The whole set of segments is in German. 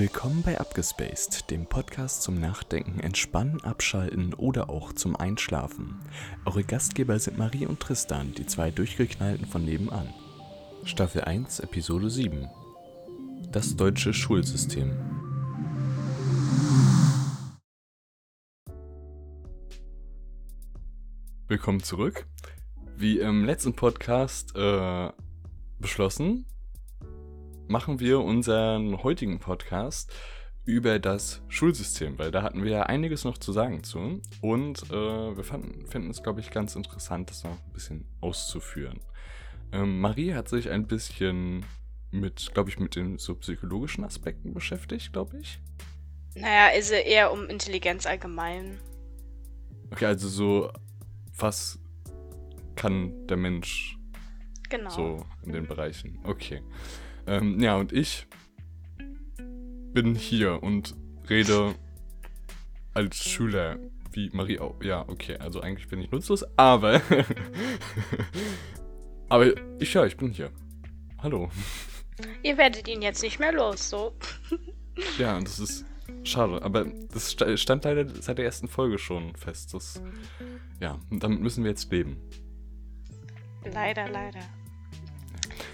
Willkommen bei Abgespaced, dem Podcast zum Nachdenken, Entspannen, Abschalten oder auch zum Einschlafen. Eure Gastgeber sind Marie und Tristan, die zwei Durchgeknallten von nebenan. Staffel 1, Episode 7. Das deutsche Schulsystem. Willkommen zurück. Wie im letzten Podcast äh, beschlossen, machen wir unseren heutigen Podcast über das Schulsystem, weil da hatten wir ja einiges noch zu sagen zu. Und äh, wir fanden, finden es, glaube ich, ganz interessant, das noch ein bisschen auszuführen. Ähm, Marie hat sich ein bisschen mit, glaube ich, mit den so psychologischen Aspekten beschäftigt, glaube ich. Naja, ist eher um Intelligenz allgemein. Okay, also so, was kann der Mensch Genau. so in den Bereichen? Okay. Ähm, ja, und ich bin hier und rede als Schüler, wie Marie auch. Ja, okay, also eigentlich bin ich nutzlos, aber. aber ich ja, ich bin hier. Hallo. Ihr werdet ihn jetzt nicht mehr los, so. Ja, das ist schade, aber das sta- stand leider seit der ersten Folge schon fest. Das, ja, und damit müssen wir jetzt leben. Leider, leider.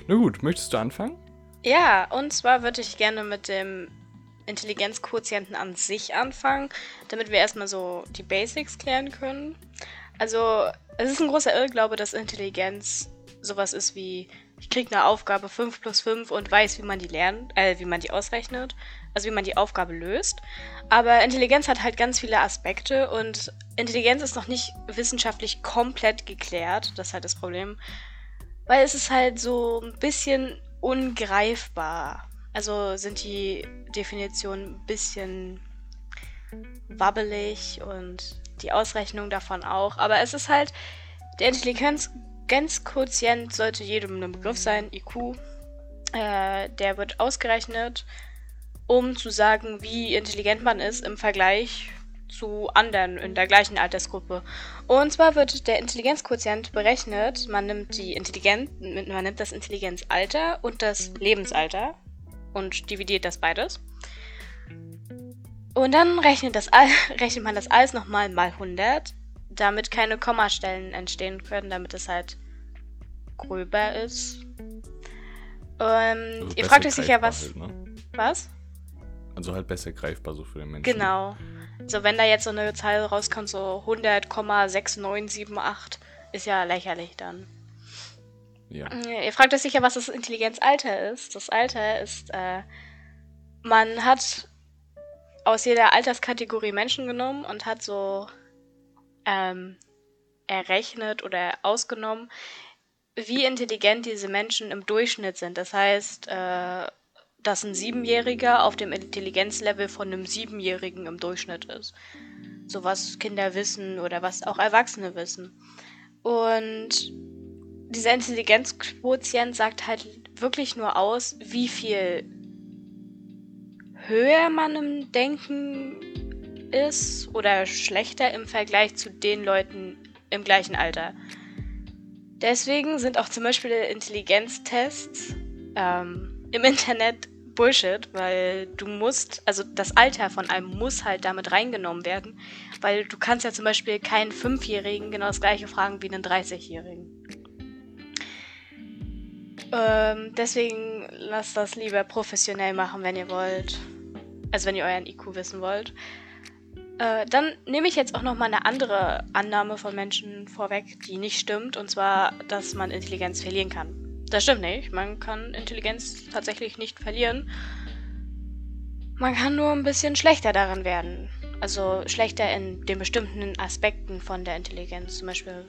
Na gut, möchtest du anfangen? Ja, und zwar würde ich gerne mit dem Intelligenzquotienten an sich anfangen, damit wir erstmal so die Basics klären können. Also, es ist ein großer Irrglaube, dass Intelligenz sowas ist wie, ich kriege eine Aufgabe 5 plus 5 und weiß, wie man die lernt, äh, wie man die ausrechnet, also wie man die Aufgabe löst. Aber Intelligenz hat halt ganz viele Aspekte und Intelligenz ist noch nicht wissenschaftlich komplett geklärt. Das ist halt das Problem. Weil es ist halt so ein bisschen ungreifbar. Also sind die Definitionen ein bisschen wabbelig und die Ausrechnung davon auch. Aber es ist halt, der Intelligenzquotient sollte jedem ein Begriff sein, IQ. Äh, der wird ausgerechnet, um zu sagen, wie intelligent man ist im Vergleich zu anderen in der gleichen Altersgruppe. Und zwar wird der Intelligenzquotient berechnet, man nimmt die Intelligenz, man nimmt das Intelligenzalter und das Lebensalter und dividiert das beides. Und dann rechnet, das, all- rechnet man das alles nochmal mal 100, damit keine Kommastellen entstehen können, damit es halt gröber ist. Ähm, Also ihr fragt euch sicher, was. Halt, ne? Was? Also halt besser greifbar so für den Menschen. Genau. So, wenn da jetzt so eine Zahl rauskommt, so 100,6978, ist ja lächerlich dann. Ja. Ihr fragt euch sicher, was das Intelligenzalter ist. Das Alter ist, äh, man hat aus jeder Alterskategorie Menschen genommen und hat so ähm, errechnet oder ausgenommen, wie intelligent diese Menschen im Durchschnitt sind. Das heißt, äh, dass ein Siebenjähriger auf dem Intelligenzlevel von einem Siebenjährigen im Durchschnitt ist. So was Kinder wissen oder was auch Erwachsene wissen. Und dieser Intelligenzquotient sagt halt wirklich nur aus, wie viel höher man im Denken ist oder schlechter im Vergleich zu den Leuten im gleichen Alter. Deswegen sind auch zum Beispiel Intelligenztests ähm, im Internet Bullshit, weil du musst, also das Alter von einem muss halt damit reingenommen werden, weil du kannst ja zum Beispiel keinen Fünfjährigen genau das gleiche fragen wie einen 30-Jährigen. Ähm, deswegen lasst das lieber professionell machen, wenn ihr wollt. Also wenn ihr euren IQ wissen wollt. Äh, dann nehme ich jetzt auch noch mal eine andere Annahme von Menschen vorweg, die nicht stimmt, und zwar, dass man Intelligenz verlieren kann. Das stimmt nicht. Man kann Intelligenz tatsächlich nicht verlieren. Man kann nur ein bisschen schlechter darin werden. Also schlechter in den bestimmten Aspekten von der Intelligenz. Zum Beispiel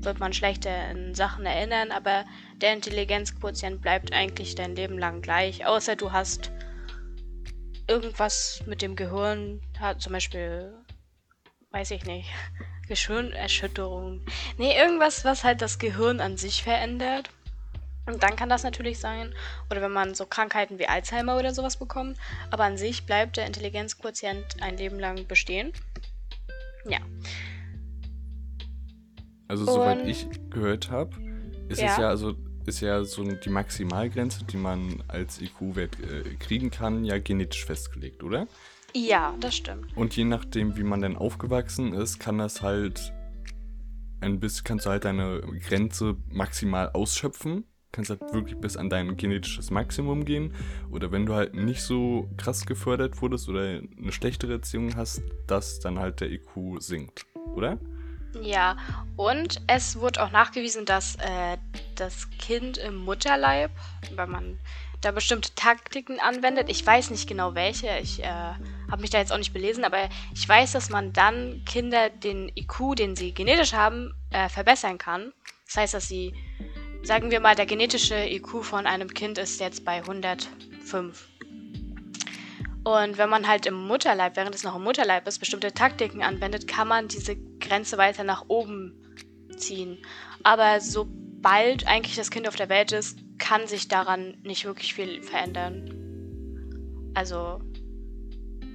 wird man schlechter in Sachen erinnern, aber der Intelligenzquotient bleibt eigentlich dein Leben lang gleich, außer du hast irgendwas mit dem Gehirn, zum Beispiel, weiß ich nicht, Gehirnerschütterung. Nee, irgendwas, was halt das Gehirn an sich verändert. Und dann kann das natürlich sein. Oder wenn man so Krankheiten wie Alzheimer oder sowas bekommt. Aber an sich bleibt der Intelligenzquotient ein Leben lang bestehen. Ja. Also soweit Und- ich gehört habe, ist Ja. es ja, also ist ja so die Maximalgrenze, die man als IQ-Wert äh, kriegen kann, ja genetisch festgelegt, oder? Ja, das stimmt. Und je nachdem, wie man denn aufgewachsen ist, kann das halt ein bisschen, kannst du halt deine Grenze maximal ausschöpfen. Kannst halt wirklich bis an dein genetisches Maximum gehen. Oder wenn du halt nicht so krass gefördert wurdest oder eine schlechtere Erziehung hast, dass dann halt der IQ sinkt, oder? Ja, und es wurde auch nachgewiesen, dass äh, das Kind im Mutterleib, weil man da bestimmte Taktiken anwendet. Ich weiß nicht genau welche. Ich äh, habe mich da jetzt auch nicht belesen, aber ich weiß, dass man dann Kinder den IQ, den sie genetisch haben, äh, verbessern kann. Das heißt, dass sie, sagen wir mal, der genetische IQ von einem Kind ist jetzt bei 105. Und wenn man halt im Mutterleib, während es noch im Mutterleib ist, bestimmte Taktiken anwendet, kann man diese Grenze weiter nach oben ziehen. Aber sobald eigentlich das Kind auf der Welt ist, kann sich daran nicht wirklich viel verändern. Also,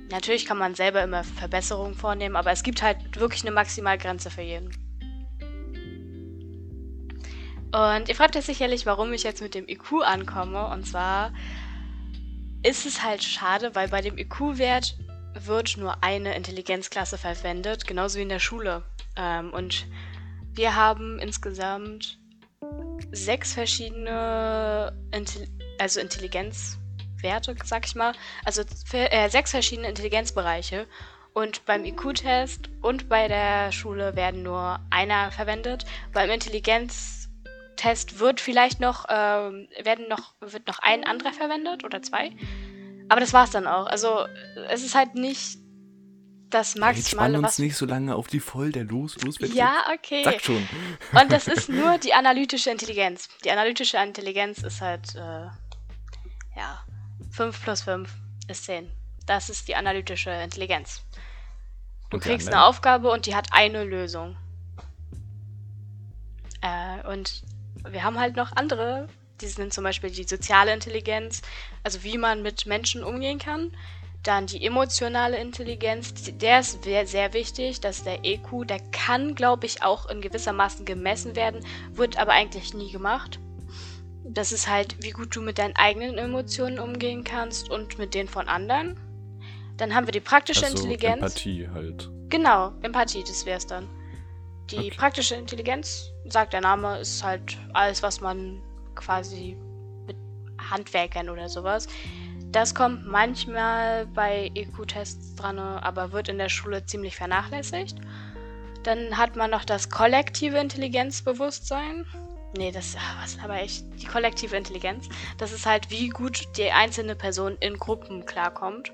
natürlich kann man selber immer Verbesserungen vornehmen, aber es gibt halt wirklich eine Maximalgrenze für jeden. Und ihr fragt euch sicherlich, warum ich jetzt mit dem IQ ankomme. Und zwar ist es halt schade, weil bei dem IQ-Wert wird nur eine Intelligenzklasse verwendet, genauso wie in der Schule. Ähm, und wir haben insgesamt sechs verschiedene Intelli also Intelligenzwerte, sag ich mal. Also äh, sechs verschiedene Intelligenzbereiche. Und beim IQ-Test und bei der Schule werden nur einer verwendet. Beim Intelligenztest wird vielleicht noch, ähm, werden noch, wird noch ein anderer verwendet oder zwei. Aber das war's dann auch. Also es ist halt nicht das Maximale, Jetzt uns nicht so lange auf die Folter. Los, los. Ja, okay. Sag schon. Und das ist nur die analytische Intelligenz. Die analytische Intelligenz ist halt, äh, ja, 5 plus 5 ist 10. Das ist die analytische Intelligenz. Du und kriegst eine Aufgabe und die hat eine Lösung. Äh, und wir haben halt noch andere. Die sind zum Beispiel die soziale Intelligenz, also wie man mit Menschen umgehen kann. Dann die emotionale Intelligenz, der ist sehr wichtig, dass der EQ, der kann, glaube ich, auch in gewisser Maßen gemessen werden, wird aber eigentlich nie gemacht. Das ist halt, wie gut du mit deinen eigenen Emotionen umgehen kannst und mit denen von anderen. Dann haben wir die praktische also Intelligenz. Empathie halt. Genau, Empathie, das wäre es dann. Die okay. praktische Intelligenz, sagt der Name, ist halt alles, was man quasi mit Handwerkern oder sowas das kommt manchmal bei EQ-Tests dran, aber wird in der Schule ziemlich vernachlässigt. Dann hat man noch das kollektive Intelligenzbewusstsein. Nee, das, ah, was aber ich, die kollektive Intelligenz. Das ist halt, wie gut die einzelne Person in Gruppen klarkommt.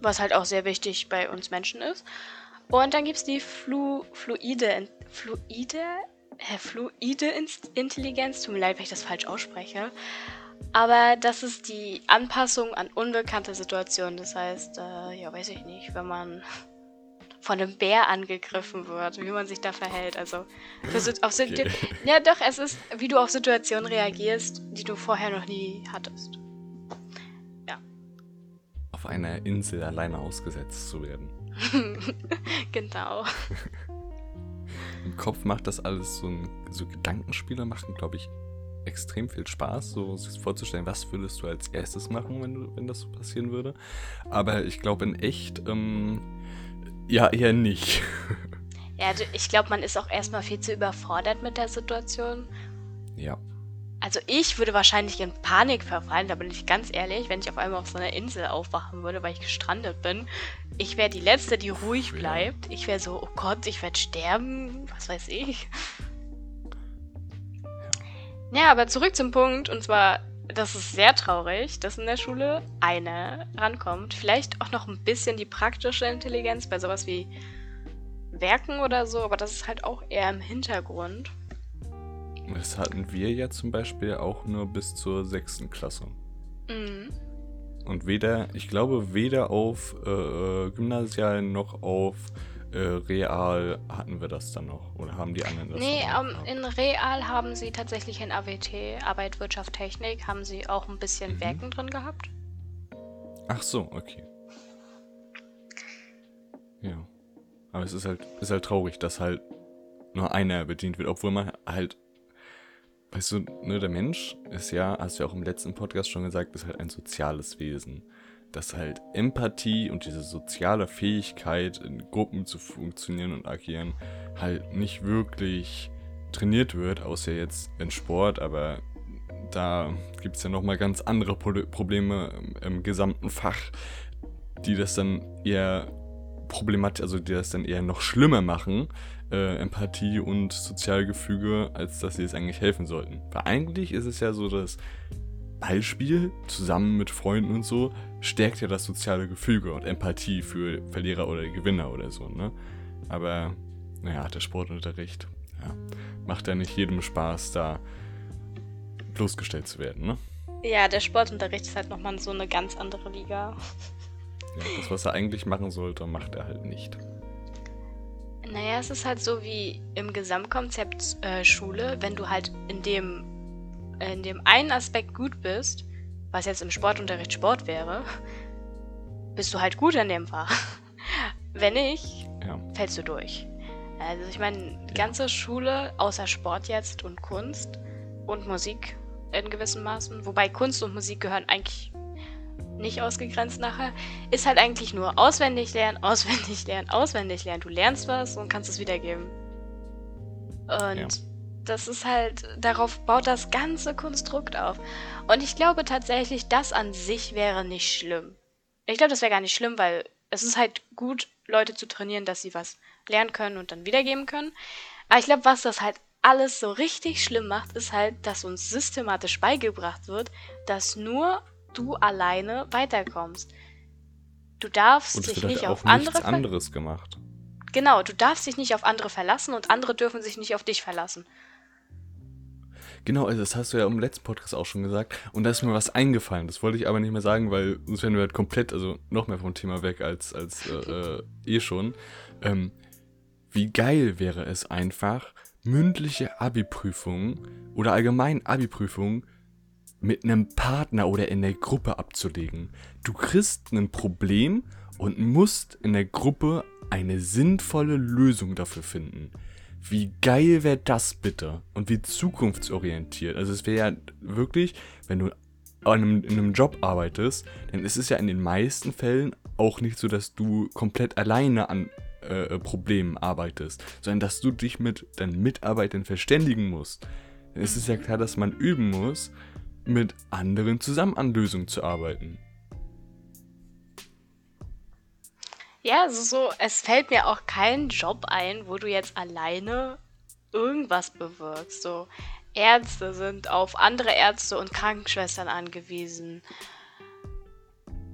Was halt auch sehr wichtig bei uns Menschen ist. Und dann gibt es die Flu, fluide, fluide, fluide Intelligenz. Tut mir leid, wenn ich das falsch ausspreche. Aber das ist die Anpassung an unbekannte Situationen. Das heißt, äh, ja, weiß ich nicht, wenn man von einem Bär angegriffen wird, wie man sich da verhält. Also auf okay. ja doch, es ist, wie du auf Situationen reagierst, die du vorher noch nie hattest. Ja. Auf einer Insel alleine ausgesetzt zu werden. genau. Im Kopf macht das alles so ein so Gedankenspiele machen, glaube ich, extrem viel Spaß, so sich vorzustellen, was würdest du als erstes machen, wenn, du, wenn das so passieren würde. Aber ich glaube in echt, ähm, ja, eher nicht. Ja, ich glaube, man ist auch erstmal viel zu überfordert mit der Situation. Ja. Also ich würde wahrscheinlich in Panik verfallen, da bin ich ganz ehrlich, wenn ich auf einmal auf so einer Insel aufwachen würde, weil ich gestrandet bin. Ich wäre die Letzte, die ruhig bleibt. Ich wäre so, oh Gott, ich werde sterben, was weiß ich. Ja, aber zurück zum Punkt. Und zwar, das ist sehr traurig, dass in der Schule eine rankommt. Vielleicht auch noch ein bisschen die praktische Intelligenz bei sowas wie Werken oder so, aber das ist halt auch eher im Hintergrund. Das hatten wir ja zum Beispiel auch nur bis zur sechsten Klasse. Mhm. Und weder, ich glaube, weder auf äh, äh Gymnasial noch auf äh, Real hatten wir das dann noch? Oder haben die anderen das Nee, um, ähm, in Real haben sie tatsächlich in AWT, Arbeit, Wirtschaft, Technik, haben sie auch ein bisschen mhm. Werken drin gehabt. Ach so, okay. Ja. Aber es ist halt, ist halt traurig, dass halt nur einer bedient wird, obwohl man halt weißt du, ne, der Mensch ist ja, hast du ja auch im letzten Podcast schon gesagt, ist halt ein soziales Wesen. Dass halt Empathie und diese soziale Fähigkeit, in Gruppen zu funktionieren und agieren, halt nicht wirklich trainiert wird, außer jetzt in Sport, aber da gibt es ja nochmal ganz andere Pro Probleme im, im, gesamten Fach, die das dann eher problematisch, also die das dann eher noch schlimmer machen, äh, Empathie und Sozialgefüge, als dass sie es eigentlich helfen sollten. Weil eigentlich ist es ja so, dass Ballspiel zusammen mit Freunden und so stärkt ja das soziale Gefüge und Empathie für Verlierer oder Gewinner oder so, ne? Aber, naja, der Sportunterricht, ja, macht ja nicht jedem Spaß, da bloßgestellt zu werden, ne? Ja, der Sportunterricht ist halt nochmal so eine ganz andere Liga. Ja, das, was er eigentlich machen sollte, macht er halt nicht. Naja, es ist halt so wie im Gesamtkonzept äh, Schule, wenn du halt in dem, in dem einen Aspekt gut bist, was jetzt im Sportunterricht Sport wäre, bist du halt gut in dem Fach. wenn nicht, ja. fällst du durch. Also ich meine, die ganze Schule, außer Sport jetzt und Kunst und Musik in gewissem Maßen, wobei Kunst und Musik gehören eigentlich nicht ausgegrenzt nachher, ist halt eigentlich nur auswendig lernen, auswendig lernen, auswendig lernen. Du lernst was und kannst es wiedergeben. Und ja. Das ist halt, darauf baut das ganze Konstrukt auf. Und ich glaube tatsächlich, das an sich wäre nicht schlimm. Ich glaube, das wäre gar nicht schlimm, weil es ist halt gut, Leute zu trainieren, dass sie was lernen können und dann wiedergeben können. Aber ich glaube, was das halt alles so richtig schlimm macht, ist halt, dass uns systematisch beigebracht wird, dass nur du alleine weiterkommst. Du darfst und dich nicht auf andere anderes gemacht. Genau, du darfst dich nicht auf andere verlassen und andere dürfen sich nicht auf dich verlassen. Genau, also das hast du ja im letzten Podcast auch schon gesagt. Und da ist mir was eingefallen. Das wollte ich aber nicht mehr sagen, weil sonst wären wir halt komplett, also noch mehr vom Thema weg als, als äh, äh, eh schon. Ähm, wie geil wäre es einfach, mündliche Abi-Prüfungen oder allgemein Abi-Prüfungen mit einem Partner oder in der Gruppe abzulegen. Du kriegst ein Problem und musst in der Gruppe eine sinnvolle Lösung dafür finden. Wie geil wäre das bitte? Und wie zukunftsorientiert. Also es wäre ja wirklich, wenn du in einem, in einem Job arbeitest, dann ist es ja in den meisten Fällen auch nicht so, dass du komplett alleine an äh, Problemen arbeitest, sondern dass du dich mit deinen Mitarbeitern verständigen musst. Dann ist es ja klar, dass man üben muss, mit anderen zusammen an Lösungen zu arbeiten. Ja, also so, es fällt mir auch kein Job ein, wo du jetzt alleine irgendwas bewirkst. So, Ärzte sind auf andere Ärzte und Krankenschwestern angewiesen.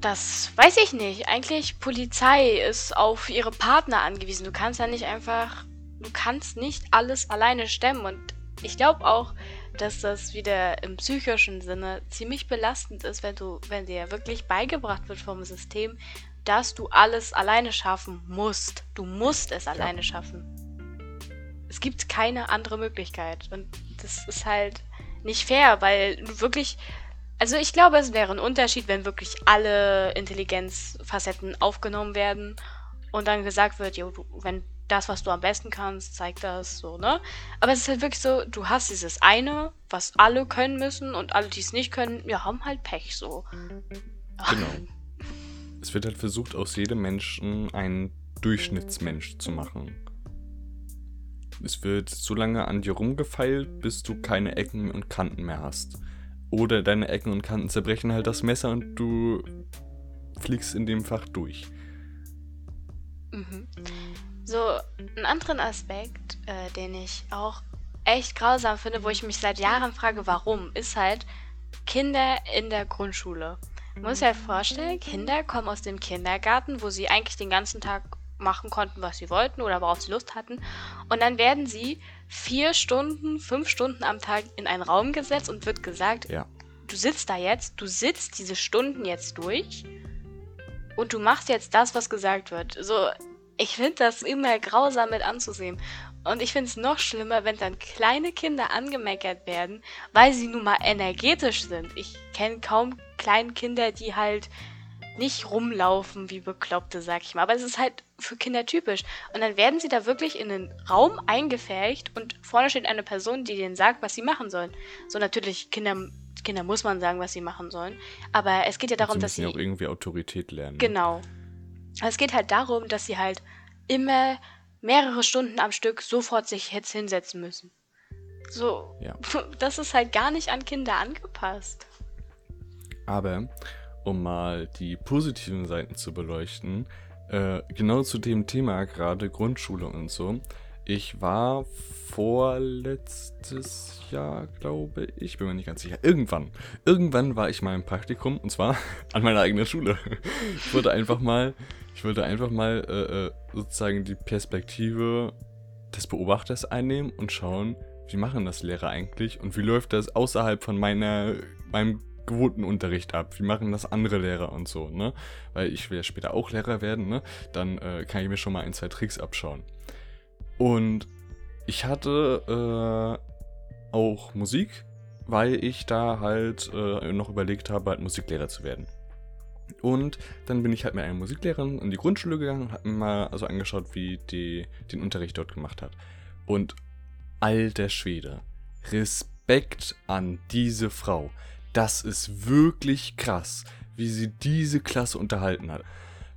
Das weiß ich nicht. Eigentlich Polizei ist auf ihre Partner angewiesen. Du kannst ja nicht einfach, du kannst nicht alles alleine stemmen. Und ich glaube auch, dass das wieder im psychischen Sinne ziemlich belastend ist, wenn du, wenn dir wirklich beigebracht wird vom System, dass du alles alleine schaffen musst. Du musst es alleine ja. schaffen. Es gibt keine andere Möglichkeit. Und das ist halt nicht fair, weil du wirklich. Also ich glaube, es wäre ein Unterschied, wenn wirklich alle Intelligenzfacetten aufgenommen werden und dann gesagt wird, jo, du, wenn das, was du am besten kannst, zeig das so, ne? Aber es ist halt wirklich so, du hast dieses eine, was alle können müssen und alle, die es nicht können, ja, haben halt Pech so. Genau. es wird halt versucht, aus jedem Menschen einen Durchschnittsmensch zu machen. Es wird so lange an dir rumgefeilt, bis du keine Ecken und Kanten mehr hast. Oder deine Ecken und Kanten zerbrechen halt das Messer und du fliegst in dem Fach durch. Mhm. So, einen anderen Aspekt, äh, den ich auch echt grausam finde, wo ich mich seit Jahren frage, warum, ist halt Kinder in der Grundschule. Man muss sich halt vorstellen, Kinder kommen aus dem Kindergarten, wo sie eigentlich den ganzen Tag machen konnten, was sie wollten oder worauf sie Lust hatten. Und dann werden sie vier Stunden, fünf Stunden am Tag in einen Raum gesetzt und wird gesagt, ja. du sitzt da jetzt, du sitzt diese Stunden jetzt durch und du machst jetzt das, was gesagt wird. So, ich finde das immer grausam mit anzusehen. Und ich finde es noch schlimmer, wenn dann kleine Kinder angemeckert werden, weil sie nun mal energetisch sind. Ich kenne kaum kleine Kinder, die halt nicht rumlaufen wie Bekloppte, sag ich mal. Aber es ist halt für Kinder typisch. Und dann werden sie da wirklich in einen Raum eingefärcht und vorne steht eine Person, die denen sagt, was sie machen sollen. So natürlich, Kinder, Kinder muss man sagen, was sie machen sollen. Aber es geht ja darum, sie dass sie. auch irgendwie Autorität lernen. Genau. Es geht halt darum, dass sie halt immer mehrere Stunden am Stück sofort sich jetzt hinsetzen müssen. So, Ja. das ist halt gar nicht an Kinder angepasst. Aber um mal die positiven Seiten zu beleuchten, äh, genau zu dem Thema gerade Grundschule und so. Ich war vorletztes Jahr, glaube ich, bin mir nicht ganz sicher. Irgendwann, irgendwann war ich mal im Praktikum und zwar an meiner eigenen Schule. Ich wollte einfach mal, ich wollte einfach mal äh, äh, sozusagen die Perspektive des Beobachters einnehmen und schauen, wie machen das Lehrer eigentlich und wie läuft das außerhalb von meiner, meinem gewohnten Unterricht ab? Wie machen das andere Lehrer und so, ne? Weil ich will ja später auch Lehrer werden, ne? Dann äh, kann ich mir schon mal ein, zwei Tricks abschauen. Und ich hatte äh, auch Musik, weil ich da halt äh, noch überlegt habe, halt Musiklehrer zu werden. Und dann bin ich halt mit einer Musiklehrerin in die Grundschule gegangen und habe mir mal also angeschaut, wie die den Unterricht dort gemacht hat. Und alter Schwede, Respekt an diese Frau. Das ist wirklich krass, wie sie diese Klasse unterhalten hat.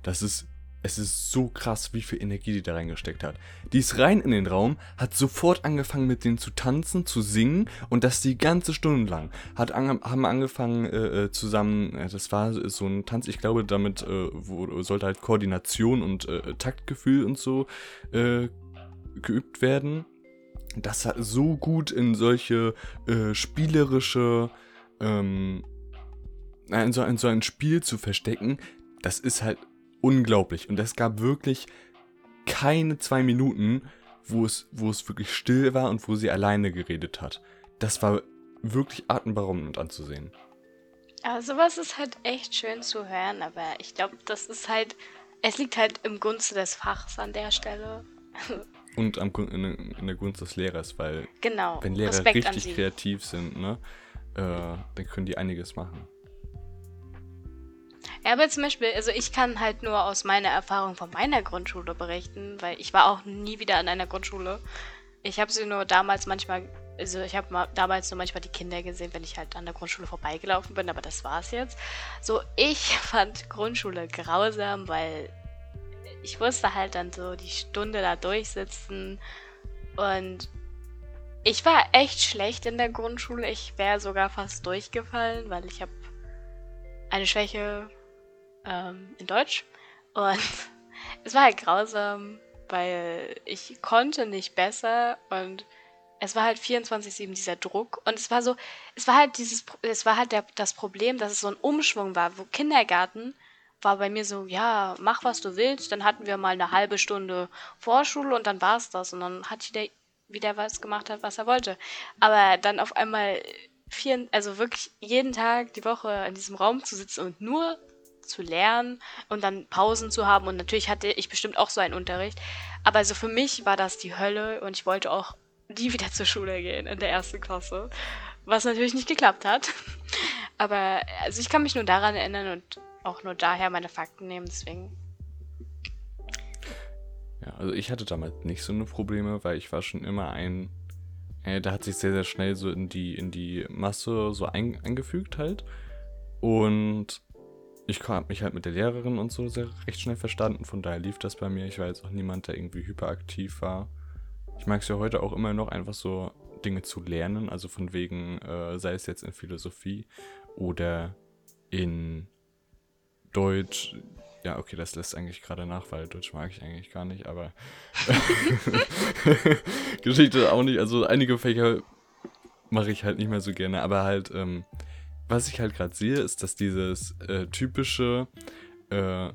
Das ist, es ist so krass, wie viel Energie die da reingesteckt hat. Die ist rein in den Raum, hat sofort angefangen mit denen zu tanzen, zu singen und das die ganze Stunde lang. Hat ange haben angefangen äh, äh, zusammen, äh, das war so ein Tanz, ich glaube, damit äh, wo, sollte halt Koordination und äh, Taktgefühl und so geübt werden. Das hat so gut in solche spielerische, ähm, in, so, in so ein Spiel zu verstecken, das ist halt unglaublich. Und es gab wirklich keine zwei Minuten, wo es, wo es wirklich still war und wo sie alleine geredet hat. Das war wirklich atemberaubend anzusehen. Aber sowas ist halt echt schön zu hören, aber ich glaube, das ist halt, es liegt halt im Gunste des Fachs an der Stelle. Und am, in, in der Gunst des Lehrers, weil Genau. wenn Lehrer Respekt richtig kreativ sind, ne, äh, dann können die einiges machen. Ja, aber zum Beispiel, also ich kann halt nur aus meiner Erfahrung von meiner Grundschule berichten, weil ich war auch nie wieder an einer Grundschule. Ich habe sie nur damals manchmal, also ich habe mal damals nur manchmal die Kinder gesehen, wenn ich halt an der Grundschule vorbeigelaufen bin, aber das war's jetzt. So, ich fand Grundschule grausam, weil ich musste halt dann so die Stunde da durchsitzen und ich war echt schlecht in der Grundschule. Ich wäre sogar fast durchgefallen, weil ich habe eine Schwäche ähm, in Deutsch. Und es war halt grausam, weil ich konnte nicht besser und es war halt 24-7 dieser Druck. Und es war so, es war halt dieses, es war halt der, das Problem, dass es so ein Umschwung war, wo Kindergarten war bei mir so, ja, mach was du willst. Dann hatten wir mal eine halbe Stunde Vorschule und dann war's das. Und dann hat jeder wieder was gemacht hat, was er wollte. Aber dann auf einmal vier, also wirklich jeden Tag die Woche in diesem Raum zu sitzen und nur zu lernen und dann Pausen zu haben. Und natürlich hatte ich bestimmt auch so einen Unterricht. Aber also für mich war das die Hölle und ich wollte auch nie wieder zur Schule gehen in der ersten Klasse. Was natürlich nicht geklappt hat. Aber also ich kann mich nur daran erinnern und auch nur daher meine Fakten nehmen, deswegen. Ja, also ich hatte damals nicht so eine Probleme, weil ich war schon immer ein, äh, da hat sich sehr, sehr schnell so in die, in die Masse so ein, eingefügt halt. Und ich habe mich halt mit der Lehrerin und so sehr recht schnell verstanden, von daher lief das bei mir. Ich war jetzt auch niemand, der irgendwie hyperaktiv war. Ich mag es ja heute auch immer noch, einfach so Dinge zu lernen, also von wegen, äh, sei es jetzt in Philosophie oder in Deutsch. Ja, okay, das lässt eigentlich gerade nach, weil Deutsch mag ich eigentlich gar nicht, aber Geschichte auch nicht. Also einige Fächer mache ich halt nicht mehr so gerne, aber halt, ähm, was ich halt gerade sehe, ist, dass dieses äh, typische äh,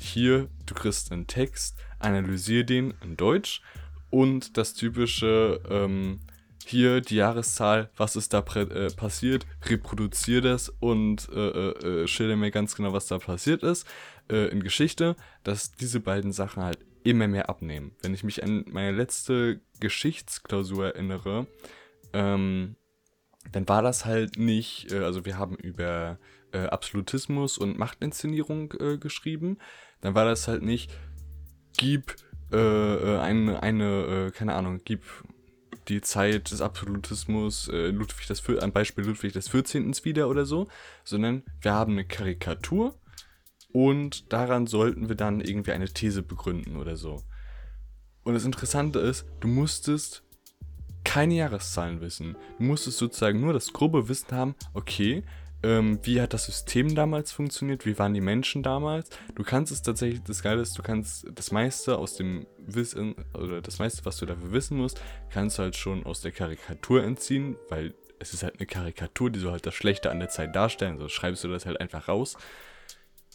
hier, du kriegst einen Text, analysier den in Deutsch und das typische ähm, hier die Jahreszahl, was ist da äh, passiert, reproduziere das und äh, äh, äh, schilder mir ganz genau, was da passiert ist äh, in Geschichte, dass diese beiden Sachen halt immer mehr abnehmen. Wenn ich mich an meine letzte Geschichtsklausur erinnere, ähm, dann war das halt nicht, äh, also wir haben über äh, Absolutismus und Machtinszenierung äh, geschrieben, dann war das halt nicht, gib äh, äh, eine, eine äh, keine Ahnung, gib die Zeit des Absolutismus Ludwig das am Beispiel Ludwig des 14. wieder oder so, sondern wir haben eine Karikatur und daran sollten wir dann irgendwie eine These begründen oder so. Und das Interessante ist, du musstest keine Jahreszahlen wissen. Du musstest sozusagen nur das grobe Wissen haben, okay, ähm, wie hat das System damals funktioniert, wie waren die Menschen damals. Du kannst es tatsächlich, das Geile ist, du kannst das meiste aus dem Wissen, oder das meiste, was du dafür wissen musst, kannst du halt schon aus der Karikatur entziehen, weil es ist halt eine Karikatur, die soll halt das Schlechte an der Zeit darstellen, so schreibst du das halt einfach raus.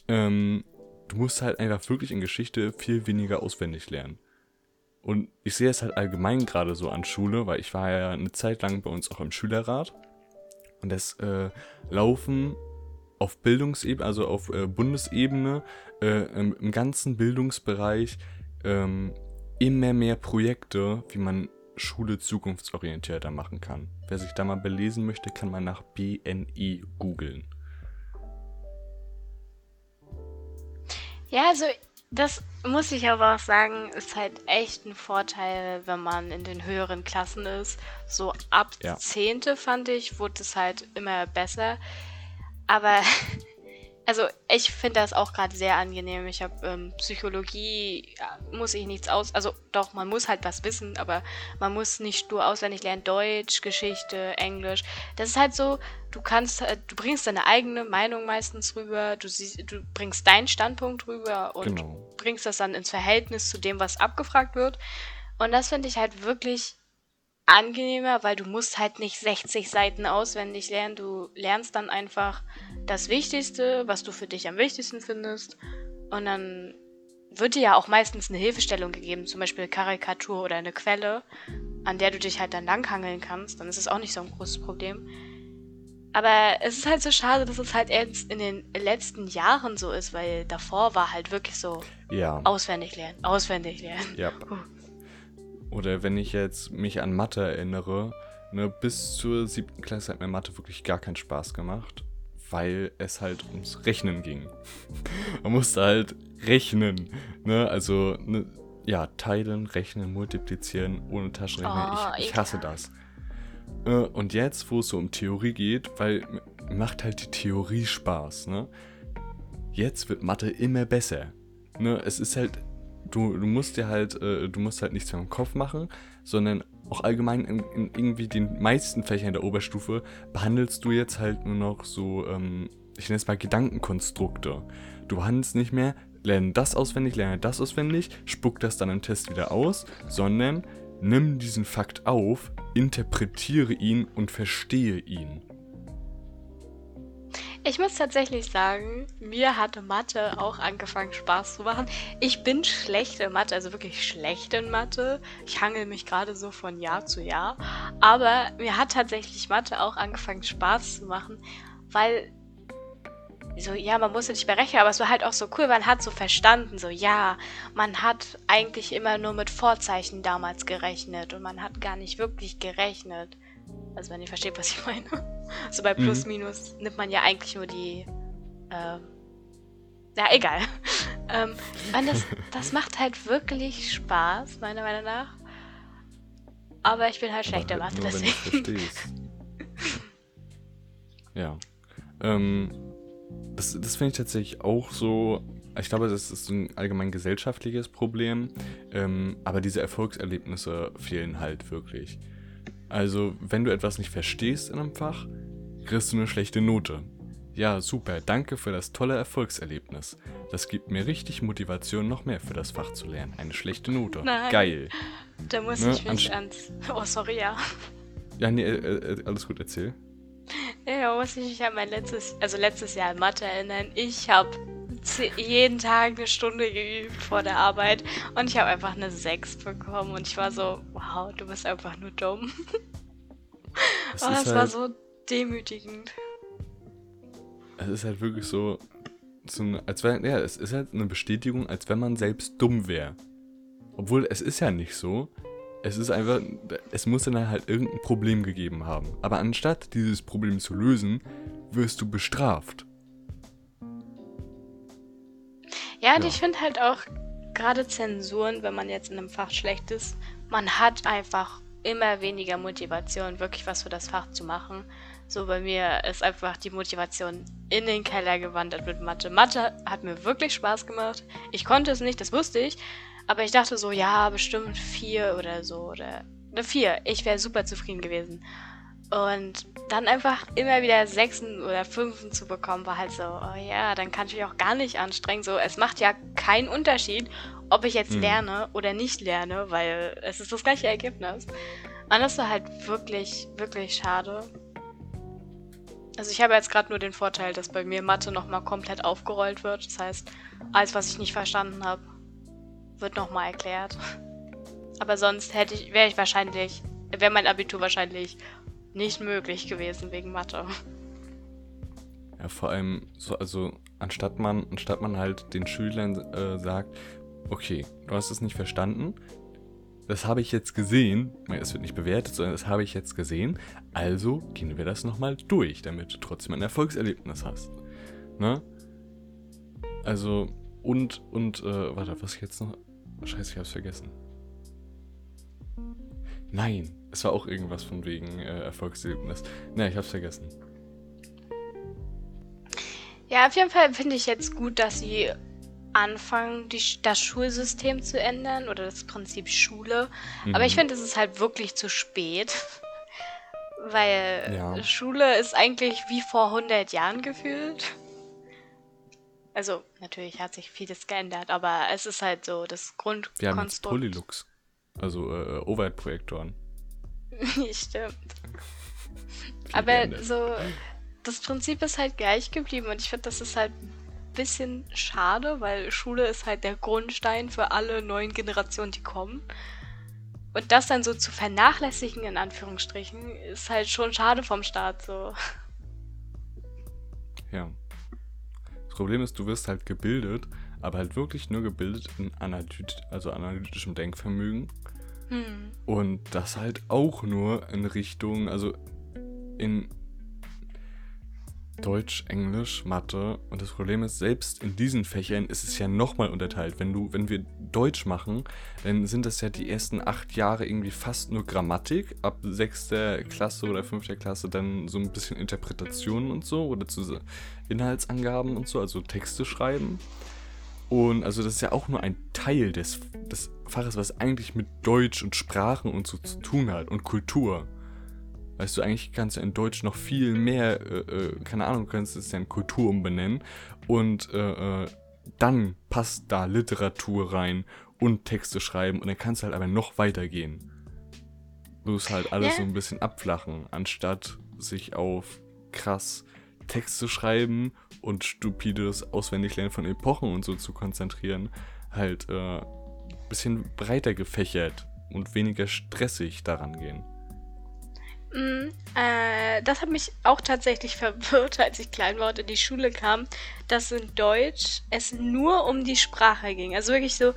Ähm, du musst halt einfach wirklich in Geschichte viel weniger auswendig lernen. Und ich sehe es halt allgemein gerade so an Schule, weil ich war ja eine Zeit lang bei uns auch im Schülerrat. Und das äh, Laufen auf Bildungsebene, also auf äh, Bundesebene, äh, im, im, ganzen Bildungsbereich ähm, immer mehr Projekte, wie man Schule zukunftsorientierter machen kann. Wer sich da mal belesen möchte, kann mal nach BNI googeln. Ja, also das muss ich aber auch sagen, ist halt echt ein Vorteil, wenn man in den höheren Klassen ist. So ab ja. Zehnte fand ich, wurde es halt immer besser. Aber also ich finde das auch gerade sehr angenehm. Ich habe ähm, Psychologie, ja, muss ich nichts aus, also doch, man muss halt was wissen, aber man muss nicht nur auswendig lernen, Deutsch, Geschichte, Englisch. Das ist halt so, du kannst, äh, du bringst deine eigene Meinung meistens rüber, du, siehst, du bringst deinen Standpunkt rüber und genau. bringst das dann ins Verhältnis zu dem, was abgefragt wird. Und das finde ich halt wirklich angenehmer, weil du musst halt nicht 60 Seiten auswendig lernen. Du lernst dann einfach das Wichtigste, was du für dich am wichtigsten findest. Und dann wird dir ja auch meistens eine Hilfestellung gegeben, zum Beispiel Karikatur oder eine Quelle, an der du dich halt dann langhangeln kannst. Dann ist es auch nicht so ein großes Problem. Aber es ist halt so schade, dass es halt erst in den letzten Jahren so ist, weil davor war halt wirklich so ja. auswendig lernen, auswendig lernen. Ja. Uh. Oder wenn ich jetzt mich an Mathe erinnere, ne, bis zur siebten Klasse hat mir Mathe wirklich gar keinen Spaß gemacht, weil es halt ums Rechnen ging. Man musste halt rechnen, ne, also, ne, ja, teilen, rechnen, multiplizieren ohne Taschenrechner. Oh, ich, ich hasse das. Äh, und jetzt, wo es so um Theorie geht, weil macht halt die Theorie Spaß, ne? Jetzt wird Mathe immer besser. Ne? Es ist halt du, du musst dir halt, äh, du musst halt nichts mehr im Kopf machen, sondern auch allgemein in, in, irgendwie den meisten Fächern der Oberstufe behandelst du jetzt halt nur noch so, ähm, ich nenne es mal Gedankenkonstrukte. Du behandelst nicht mehr, lerne das auswendig, lerne das auswendig, spuck das dann im Test wieder aus, sondern nimm diesen Fakt auf, interpretiere ihn und verstehe ihn. Ich muss tatsächlich sagen, mir hatte Mathe auch angefangen Spaß zu machen. Ich bin schlecht in Mathe, also wirklich schlecht in Mathe. Ich hangel mich gerade so von Jahr zu Jahr. Aber mir hat tatsächlich Mathe auch angefangen Spaß zu machen, weil so, ja, man musste nicht berechnen, aber es war halt auch so cool, man hat so verstanden, so, ja, man hat eigentlich immer nur mit Vorzeichen damals gerechnet und man hat gar nicht wirklich gerechnet. Also wenn ihr versteht, was ich meine. So bei Plus, mhm. Minus nimmt man ja eigentlich nur die. Äh, ja, egal. ähm, das, das macht halt wirklich Spaß, meiner Meinung nach. Aber ich bin halt schlecht in Mathe, deswegen. ja. Ähm, das das finde ich tatsächlich auch so. Ich glaube, das ist ein allgemein gesellschaftliches Problem. Ähm, aber diese Erfolgserlebnisse fehlen halt wirklich. Also, wenn du etwas nicht verstehst in einem Fach, kriegst du eine schlechte Note. Ja, super, danke für das tolle Erfolgserlebnis. Das gibt mir richtig Motivation, noch mehr für das Fach zu lernen. Eine schlechte Note. Nein. Geil. Da muss ne? ich mich ans. Oh, sorry, ja. Ja, nee, äh, äh, alles gut, erzähl. Ja, muss ich mich an mein letztes, also letztes Jahr in Mathe erinnern. Ich habe jeden Tag eine Stunde geübt vor der Arbeit und ich habe einfach eine 6 bekommen und ich war so, wow, du bist einfach nur dumm. Das, oh, das halt, war so demütigend. Es ist halt wirklich so, so als wenn, ja, es ist halt eine Bestätigung, als wenn man selbst dumm wäre. Obwohl es ist ja nicht so. Es ist einfach, es muss dann halt irgendein Problem gegeben haben. Aber anstatt dieses Problem zu lösen, wirst du bestraft. Ja, und ja. ich finde halt auch gerade Zensuren, wenn man jetzt in einem Fach schlecht ist, man hat einfach immer weniger Motivation, wirklich was für das Fach zu machen. So bei mir ist einfach die Motivation in den Keller gewandert mit Mathe. Mathe hat mir wirklich Spaß gemacht. Ich konnte es nicht, das wusste ich. Aber ich dachte so, ja, bestimmt vier oder so. Oder eine vier. Ich wäre super zufrieden gewesen. Und dann einfach immer wieder Sechsen oder Fünfen zu bekommen, war halt so, oh ja, dann kann ich mich auch gar nicht anstrengen. So, es macht ja keinen Unterschied, ob ich jetzt hm. lerne oder nicht lerne, weil es ist das gleiche Ergebnis. Und das war halt wirklich, wirklich schade. Also ich habe jetzt gerade nur den Vorteil, dass bei mir Mathe nochmal komplett aufgerollt wird. Das heißt, alles, was ich nicht verstanden habe, wird nochmal erklärt. Aber sonst hätte ich, wäre ich wahrscheinlich, wäre mein Abitur wahrscheinlich nicht möglich gewesen wegen Mathe. Ja, vor allem, so, also anstatt man, anstatt man halt den Schülern äh, sagt, okay, du hast es nicht verstanden, das habe ich jetzt gesehen, es wird nicht bewertet, sondern das habe ich jetzt gesehen, also gehen wir das nochmal durch, damit du trotzdem ein Erfolgserlebnis hast. Ne? Also, und, und, äh, warte, was ich jetzt noch. Scheiße, ich hab's vergessen. Nein, es war auch irgendwas von wegen äh, Erfolgserlebnis. Ne, ich hab's vergessen. Ja, auf jeden Fall finde ich jetzt gut, dass sie anfangen, die, das Schulsystem zu ändern oder das Prinzip Schule. Mhm. Aber ich mhm. finde, es ist halt wirklich zu spät. Weil ja. Schule ist eigentlich wie vor 100 Jahren gefühlt. Also, natürlich hat sich vieles geändert, aber es ist halt so das Grundkonstrukt. Wir haben jetzt Polylux. Also äh, Overhead-Projektoren. Stimmt. aber so, das Prinzip ist halt gleich geblieben und ich finde, das ist halt bisschen schade, weil Schule ist halt der Grundstein für alle neuen Generationen, die kommen. Und das dann so zu vernachlässigen, in Anführungsstrichen, ist halt schon schade vom Staat so. Ja. Das Problem ist, du wirst halt gebildet, aber halt wirklich nur gebildet in Analyt also analytischem Denkvermögen. Hm. Und das halt auch nur in Richtung, also in Deutsch, Englisch, Mathe. Und das Problem ist, selbst in diesen Fächern ist es ja nochmal unterteilt. Wenn du, wenn wir Deutsch machen, dann sind das ja die ersten acht Jahre irgendwie fast nur Grammatik. Ab sechster Klasse oder fünfter Klasse dann so ein bisschen Interpretationen und so oder zu Inhaltsangaben und so, also Texte schreiben. Und also das ist ja auch nur ein Teil des, des Faches, was eigentlich mit Deutsch und Sprachen und so zu tun hat und Kultur. Weißt du, eigentlich kannst du in Deutsch noch viel mehr, äh, äh, keine Ahnung, kannst es ja in Kultur umbenennen. Und äh, äh, dann passt da Literatur rein und Texte schreiben und dann kannst du halt aber noch weitergehen. Bloß halt alles ja. so ein bisschen abflachen, anstatt sich auf krass Texte schreiben und stupides Auswendiglernen von Epochen und so zu konzentrieren, halt äh, bisschen breiter gefächert und weniger stressig daran gehen. Mm, äh, das hat mich auch tatsächlich verwirrt, als ich klein war und in die Schule kam, dass in Deutsch es nur um die Sprache ging. Also wirklich so,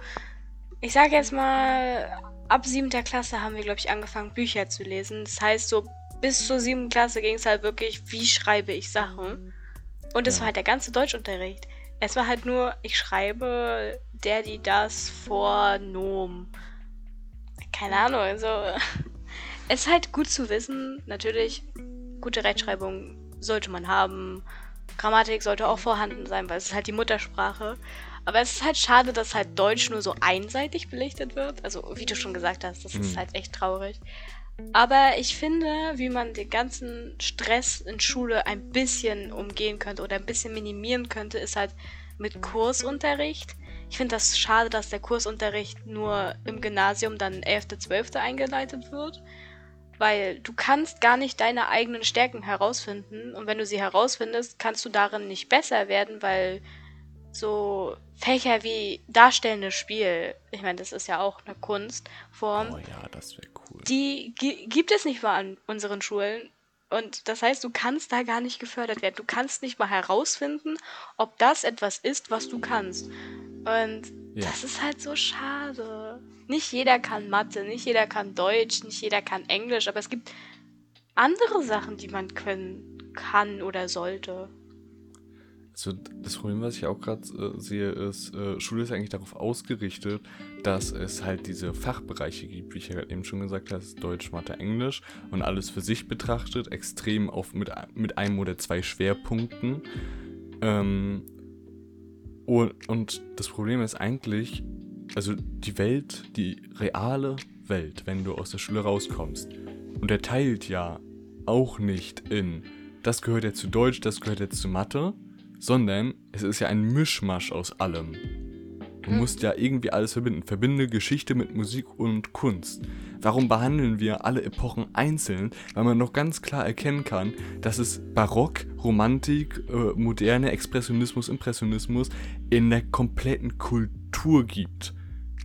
ich sage jetzt mal, ab siebter Klasse haben wir, glaube ich, angefangen, Bücher zu lesen. Das heißt, so bis zur siebten Klasse ging es halt wirklich, wie schreibe ich Sachen. Und es ja. war halt der ganze Deutschunterricht. Es war halt nur, ich schreibe der, die, das, vor, Nom. Keine Ahnung, so. Es ist halt gut zu wissen, natürlich, gute Rechtschreibung sollte man haben. Grammatik sollte auch vorhanden sein, weil es ist halt die Muttersprache. Aber es ist halt schade, dass halt Deutsch nur so einseitig belichtet wird. Also, wie du schon gesagt hast, das mhm. ist halt echt traurig. Aber ich finde, wie man den ganzen Stress in Schule ein bisschen umgehen könnte oder ein bisschen minimieren könnte, ist halt mit Kursunterricht. Ich finde das schade, dass der Kursunterricht nur im Gymnasium dann 11., 12. eingeleitet wird weil du kannst gar nicht deine eigenen Stärken herausfinden und wenn du sie herausfindest, kannst du darin nicht besser werden, weil so Fächer wie darstellendes Spiel, ich meine, das ist ja auch eine Kunstform. Oh ja, das wäre cool. Die gibt es nicht mal an unseren Schulen. Und das heißt, du kannst da gar nicht gefördert werden. Du kannst nicht mal herausfinden, ob das etwas ist, was du kannst. Und Ja. Das ist halt so schade. Nicht jeder kann Mathe, nicht jeder kann Deutsch, nicht jeder kann Englisch, aber es gibt andere Sachen, die man können kann oder sollte. Also das Problem, was ich auch gerade äh, sehe, ist, äh, Schule ist eigentlich darauf ausgerichtet, dass es halt diese Fachbereiche gibt, wie ich ja gerade eben schon gesagt habe, Deutsch, Mathe, Englisch und alles für sich betrachtet, extrem auf mit, mit einem oder zwei Schwerpunkten. Ähm, und, und das Problem ist eigentlich, also die Welt, die reale Welt, wenn du aus der Schule rauskommst, unterteilt ja auch nicht in, das gehört jetzt zu Deutsch, das gehört jetzt zu Mathe, sondern es ist ja ein Mischmasch aus allem. Du musst ja irgendwie alles verbinden. Verbinde Geschichte mit Musik und Kunst. Warum behandeln wir alle Epochen einzeln? Weil man noch ganz klar erkennen kann, dass es Barock, Romantik, äh, moderne Expressionismus, Impressionismus in der kompletten Kultur gibt.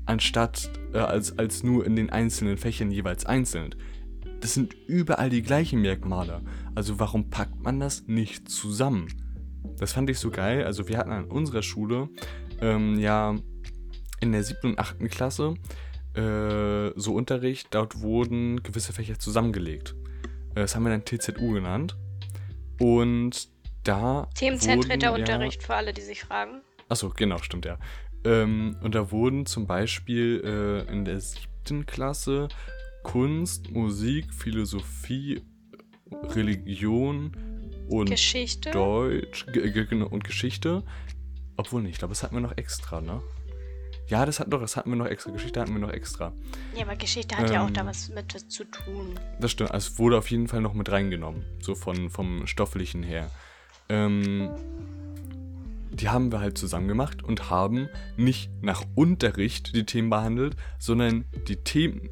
Anstatt äh, als, als nur in den einzelnen Fächern jeweils einzeln. Das sind überall die gleichen Merkmale. Also warum packt man das nicht zusammen? Das fand ich so geil. Also wir hatten an unserer Schule ähm, ja in der siebten und achten Klasse äh, so Unterricht, dort wurden gewisse Fächer zusammengelegt. Äh, das haben wir dann TZU genannt. Und da. Themenzentrierter Unterricht ja, für alle, die sich fragen. Achso, genau, stimmt ja. Ähm, und da wurden zum Beispiel äh, in der siebten Klasse Kunst, Musik, Philosophie, Religion und Geschichte. Deutsch genau, und Geschichte. Obwohl nicht, ich glaube, das hatten wir noch extra, ne? Ja, das hat doch, das hatten wir noch extra. Geschichte hatten wir noch extra. Ja, aber Geschichte hat ähm, ja auch da ähm, was mit zu tun. Das stimmt, also es wurde auf jeden Fall noch mit reingenommen. So von, vom Stofflichen her. Ähm, die haben wir halt zusammen gemacht und haben nicht nach Unterricht die Themen behandelt, sondern die Themen.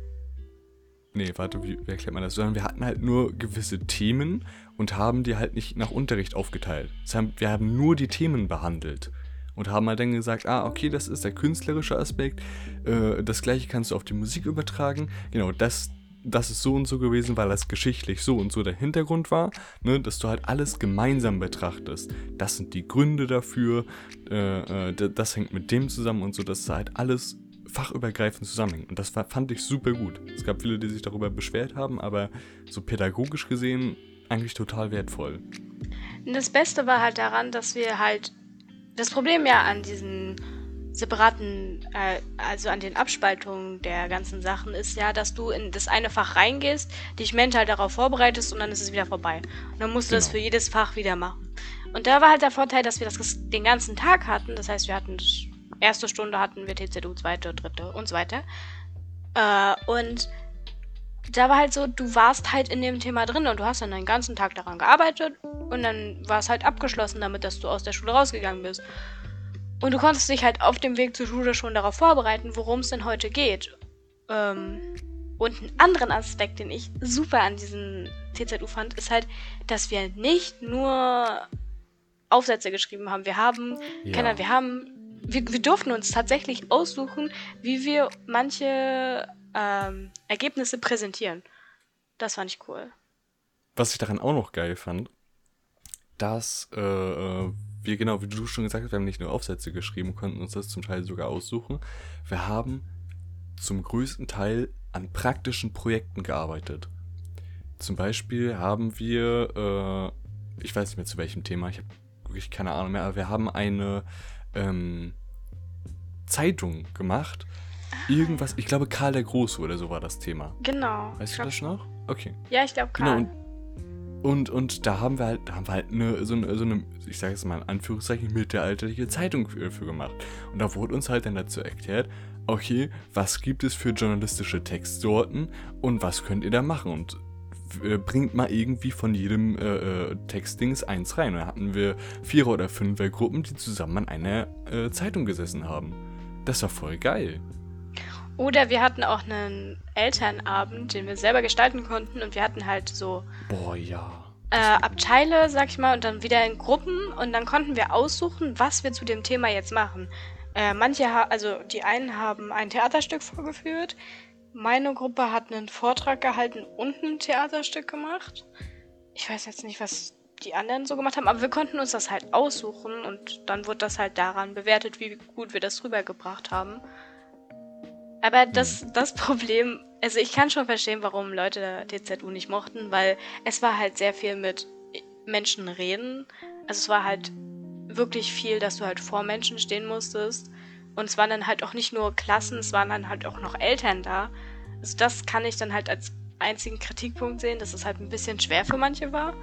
Nee, warte, wie, wie erklärt man das? Sondern wir hatten halt nur gewisse Themen und haben die halt nicht nach Unterricht aufgeteilt. Das heißt, wir haben nur die Themen behandelt und haben halt dann gesagt, ah, okay, das ist der künstlerische Aspekt, äh, das gleiche kannst du auf die Musik übertragen. Genau, das, das ist so und so gewesen, weil das geschichtlich so und so der Hintergrund war, ne, dass du halt alles gemeinsam betrachtest. Das sind die Gründe dafür, äh, äh, das hängt mit dem zusammen und so, dass halt alles fachübergreifend zusammenhängt. Und das fand ich super gut. Es gab viele, die sich darüber beschwert haben, aber so pädagogisch gesehen eigentlich total wertvoll. Das Beste war halt daran, dass wir halt das Problem ja an diesen separaten, äh, also an den Abspaltungen der ganzen Sachen ist ja, dass du in das eine Fach reingehst, dich mental darauf vorbereitest und dann ist es wieder vorbei. Und dann musst du genau. das für jedes Fach wieder machen. Und da war halt der Vorteil, dass wir das den ganzen Tag hatten. Das heißt, wir hatten erste Stunde hatten wir TZU, zweite, dritte und so weiter. Äh, und da war halt so, du warst halt in dem Thema drin und du hast dann den ganzen Tag daran gearbeitet und dann war es halt abgeschlossen damit, dass du aus der Schule rausgegangen bist. Und du konntest dich halt auf dem Weg zur Schule schon darauf vorbereiten, worum es denn heute geht. Ähm, und einen anderen Aspekt, den ich super an diesem TZU fand, ist halt, dass wir nicht nur Aufsätze geschrieben haben. Wir haben, ja. keine, wir haben, wir, wir durften uns tatsächlich aussuchen, wie wir manche ähm, Ergebnisse präsentieren. Das fand ich cool. Was ich daran auch noch geil fand, dass äh, äh, wir genau, wie du schon gesagt hast, wir haben nicht nur Aufsätze geschrieben, konnten uns das zum Teil sogar aussuchen. Wir haben zum größten Teil an praktischen Projekten gearbeitet. Zum Beispiel haben wir, äh, ich weiß nicht mehr zu welchem Thema, ich habe wirklich keine Ahnung mehr, aber wir haben eine ähm, Zeitung gemacht Irgendwas, ich glaube Karl der Große oder so war das Thema. Genau. Weißt du das noch? Okay. Ja, ich glaube Karl. Genau, und, und, da haben wir halt, da haben wir halt eine, so, eine, so eine, ich sage jetzt mal in Anführungszeichen, mittelalterliche Zeitung für, für gemacht. Und da wurde uns halt dann dazu erklärt, okay, was gibt es für journalistische Textsorten und was könnt ihr da machen? Und äh, bringt mal irgendwie von jedem äh, äh, Textdings eins rein. Und da hatten wir Vierer- oder Fünfer-Gruppen, die zusammen an einer äh, Zeitung gesessen haben. Das war voll geil. Oder wir hatten auch einen Elternabend, den wir selber gestalten konnten und wir hatten halt so. Boah, ja. Äh, Abteile, sag ich mal, und dann wieder in Gruppen und dann konnten wir aussuchen, was wir zu dem Thema jetzt machen. Äh, manche, also die einen haben ein Theaterstück vorgeführt, meine Gruppe hat einen Vortrag gehalten und ein Theaterstück gemacht. Ich weiß jetzt nicht, was die anderen so gemacht haben, aber wir konnten uns das halt aussuchen und dann wurde das halt daran bewertet, wie gut wir das rübergebracht haben. Aber das, mhm. das Problem, also ich kann schon verstehen, warum Leute DZU nicht mochten, weil es war halt sehr viel mit Menschen reden. Also es war halt wirklich viel, dass du halt vor Menschen stehen musstest. Und es waren dann halt auch nicht nur Klassen, es waren dann halt auch noch Eltern da. Also das kann ich dann halt als einzigen Kritikpunkt sehen, dass es halt ein bisschen schwer für manche war.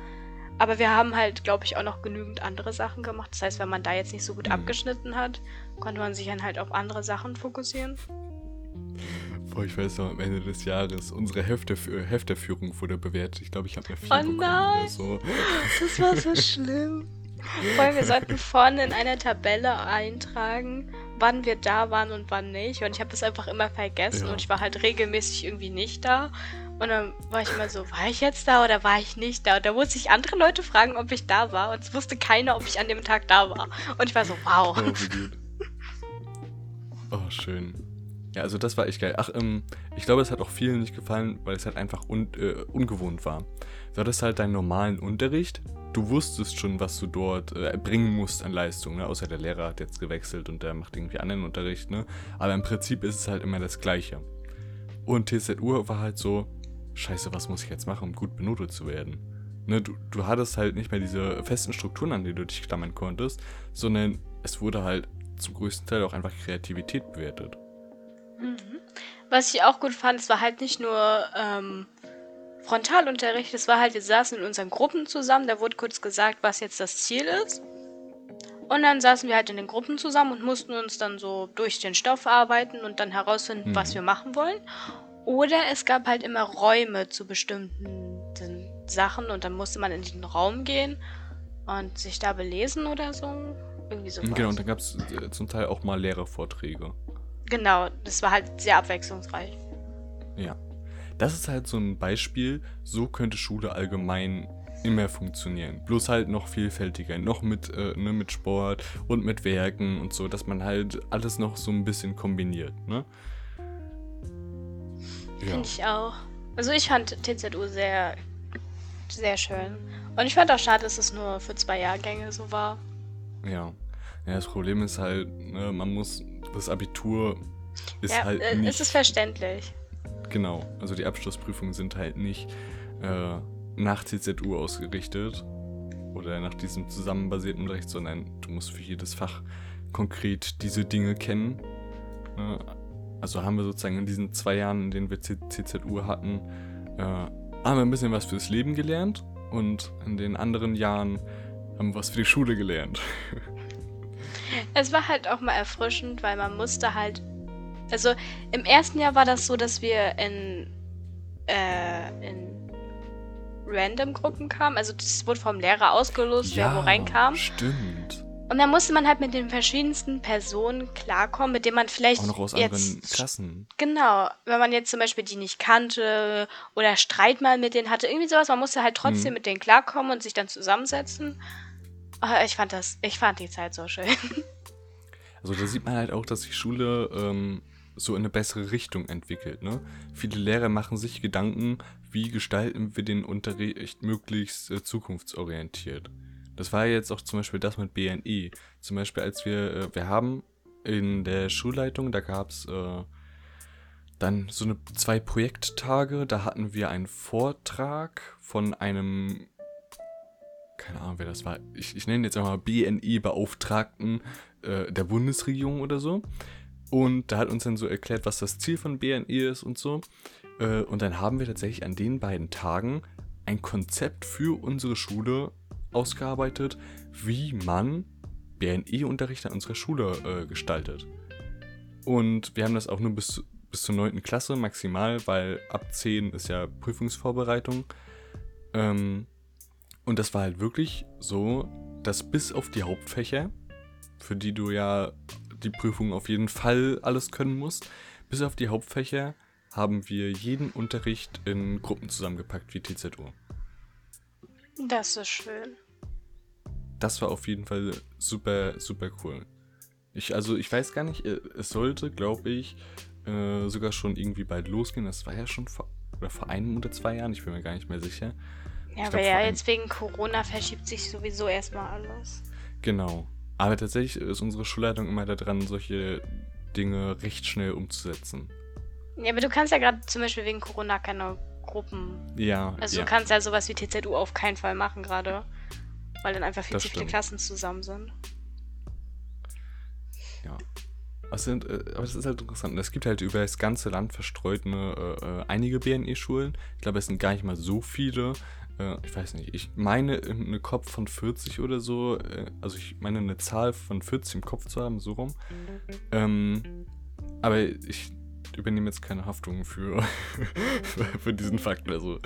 Aber wir haben halt, glaube ich, auch noch genügend andere Sachen gemacht. Das heißt, wenn man da jetzt nicht so gut mhm. abgeschnitten hat, konnte man sich dann halt auf andere Sachen fokussieren. Boah, ich weiß noch, am Ende des Jahres, unsere Hefte, Hefterführung wurde bewertet. Ich glaube, ich habe mir vier oh bekommen nein. oder so. Das war so schlimm. Vor allem, wir sollten vorne in einer Tabelle eintragen, wann wir da waren und wann nicht. Und ich habe das einfach immer vergessen ja. und ich war halt regelmäßig irgendwie nicht da. Und dann war ich immer so, war ich jetzt da oder war ich nicht da? Und da musste ich andere Leute fragen, ob ich da war. Und es wusste keiner, ob ich an dem Tag da war. Und ich war so, wow. Oh, wie gut. Oh, schön. Ja, also das war echt geil. Ach, ähm, ich glaube, es hat auch vielen nicht gefallen, weil es halt einfach un äh, ungewohnt war. Du hattest halt deinen normalen Unterricht. Du wusstest schon, was du dort äh, bringen musst an Leistung, ne? Außer der Lehrer hat jetzt gewechselt und der macht irgendwie anderen Unterricht, ne? Aber im Prinzip ist es halt immer das Gleiche. Und TZU war halt so, scheiße, was muss ich jetzt machen, um gut benotet zu werden? Ne, du, du hattest halt nicht mehr diese festen Strukturen, an die du dich klammern konntest, sondern es wurde halt zum größten Teil auch einfach Kreativität bewertet. Mhm. Was ich auch gut fand, es war halt nicht nur ähm, Frontalunterricht, es war halt, wir saßen in unseren Gruppen zusammen, da wurde kurz gesagt, was jetzt das Ziel ist. Und dann saßen wir halt in den Gruppen zusammen und mussten uns dann so durch den Stoff arbeiten und dann herausfinden, mhm. was wir machen wollen. Oder es gab halt immer Räume zu bestimmten Sachen und dann musste man in diesen Raum gehen und sich da belesen oder so. Irgendwie so. Genau, und dann gab es äh, zum Teil auch mal Lehrervorträge. Genau, das war halt sehr abwechslungsreich. Ja. Das ist halt so ein Beispiel, so könnte Schule allgemein immer funktionieren. Bloß halt noch vielfältiger, noch mit, äh, ne, mit Sport und mit Werken und so, dass man halt alles noch so ein bisschen kombiniert, ne? Ja. Finde ich auch. Also ich fand TZU sehr, sehr schön. Und ich fand auch schade, dass es nur für zwei Jahrgänge so war. Ja. Ja, das Problem ist halt, ne, man muss, das Abitur ist ja, halt äh, nicht... es ist verständlich. Genau, also die Abschlussprüfungen sind halt nicht äh, nach TZU ausgerichtet oder nach diesem zusammenbasierten Unterricht, sondern du musst für jedes Fach konkret diese Dinge kennen. Ne? Also haben wir sozusagen in diesen zwei Jahren, in denen wir CZU hatten, äh, haben wir ein bisschen was fürs Leben gelernt und in den anderen Jahren haben wir was für die Schule gelernt. Es war halt auch mal erfrischend, weil man musste halt. Also im ersten Jahr war das so, dass wir in, äh, in Random-Gruppen kamen. Also das wurde vom Lehrer ausgelost, ja, wer wo reinkam. Stimmt. Und dann musste man halt mit den verschiedensten Personen klarkommen, mit denen man vielleicht. Auch noch aus jetzt, anderen Klassen. Genau. Wenn man jetzt zum Beispiel die nicht kannte oder Streit mal mit denen hatte, irgendwie sowas, man musste halt trotzdem mhm. mit denen klarkommen und sich dann zusammensetzen. Oh, ich fand das, ich fand die Zeit so schön. Also da sieht man halt auch, dass die Schule ähm, so in eine bessere Richtung entwickelt. Ne? Viele Lehrer machen sich Gedanken, wie gestalten wir den Unterricht möglichst äh, zukunftsorientiert. Das war jetzt auch zum Beispiel das mit BNI. Zum Beispiel, als wir, äh, wir haben in der Schulleitung, da gab es äh, dann so eine, zwei Projekttage, da hatten wir einen Vortrag von einem, keine Ahnung, wer das war, ich, ich nenne jetzt einmal BNI-Beauftragten äh, der Bundesregierung oder so. Und da hat uns dann so erklärt, was das Ziel von BNI ist und so. Äh, und dann haben wir tatsächlich an den beiden Tagen ein Konzept für unsere Schule ausgearbeitet, wie man BNE-Unterricht an unserer Schule äh, gestaltet. Und wir haben das auch nur bis, bis zur 9. Klasse maximal, weil ab 10 ist ja Prüfungsvorbereitung. Ähm, und das war halt wirklich so, dass bis auf die Hauptfächer, für die du ja die Prüfung auf jeden Fall alles können musst, bis auf die Hauptfächer haben wir jeden Unterricht in Gruppen zusammengepackt wie TZU. Das ist schön. Das war auf jeden Fall super, super cool. Ich, also ich weiß gar nicht, äh, es sollte, glaube ich, äh, sogar schon irgendwie bald losgehen. Das war ja schon vor, oder vor einem oder zwei Jahren, ich bin mir gar nicht mehr sicher. Ja, aber ja, jetzt wegen Corona verschiebt sich sowieso erstmal alles. Genau. Aber tatsächlich ist unsere Schulleitung immer daran, solche Dinge recht schnell umzusetzen. Ja, aber du kannst ja gerade zum Beispiel wegen Corona keine Gruppen. Ja. Also ja. du kannst ja sowas wie TZU auf keinen Fall machen gerade. Weil dann einfach viel Das zu viele. Klassen zusammen sind. Ja. Äh, aber es ist halt interessant. Es gibt halt über das ganze Land verstreut eine, äh, einige BNE-Schulen. Ich glaube, es sind gar nicht mal so viele. Äh, ich weiß nicht. Ich meine, eine Kopf von 40 oder so. Äh, also, ich meine, eine Zahl von 40 im Kopf zu haben, so rum. Ähm, aber ich übernehme jetzt keine Haftung für, für diesen Fakt. Also,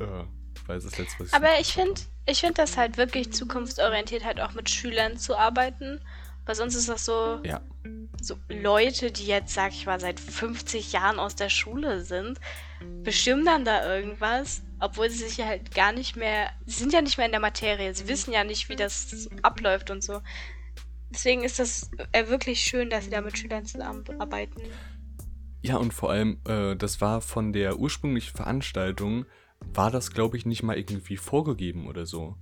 äh, weiß das letzte, was ich. Aber ich finde ich find das halt wirklich zukunftsorientiert, halt auch mit Schülern zu arbeiten. Weil sonst ist das so, ja. so Leute, die jetzt, sag ich mal, seit 50 Jahren aus der Schule sind, bestimmen dann da irgendwas, obwohl sie sich halt gar nicht mehr, sie sind ja nicht mehr in der Materie, sie wissen ja nicht, wie das abläuft und so. Deswegen ist das äh, wirklich schön, dass sie da mit Schülern zusammenarbeiten. Ja, und vor allem, äh, das war von der ursprünglichen Veranstaltung, war das, glaube ich, nicht mal irgendwie vorgegeben oder so.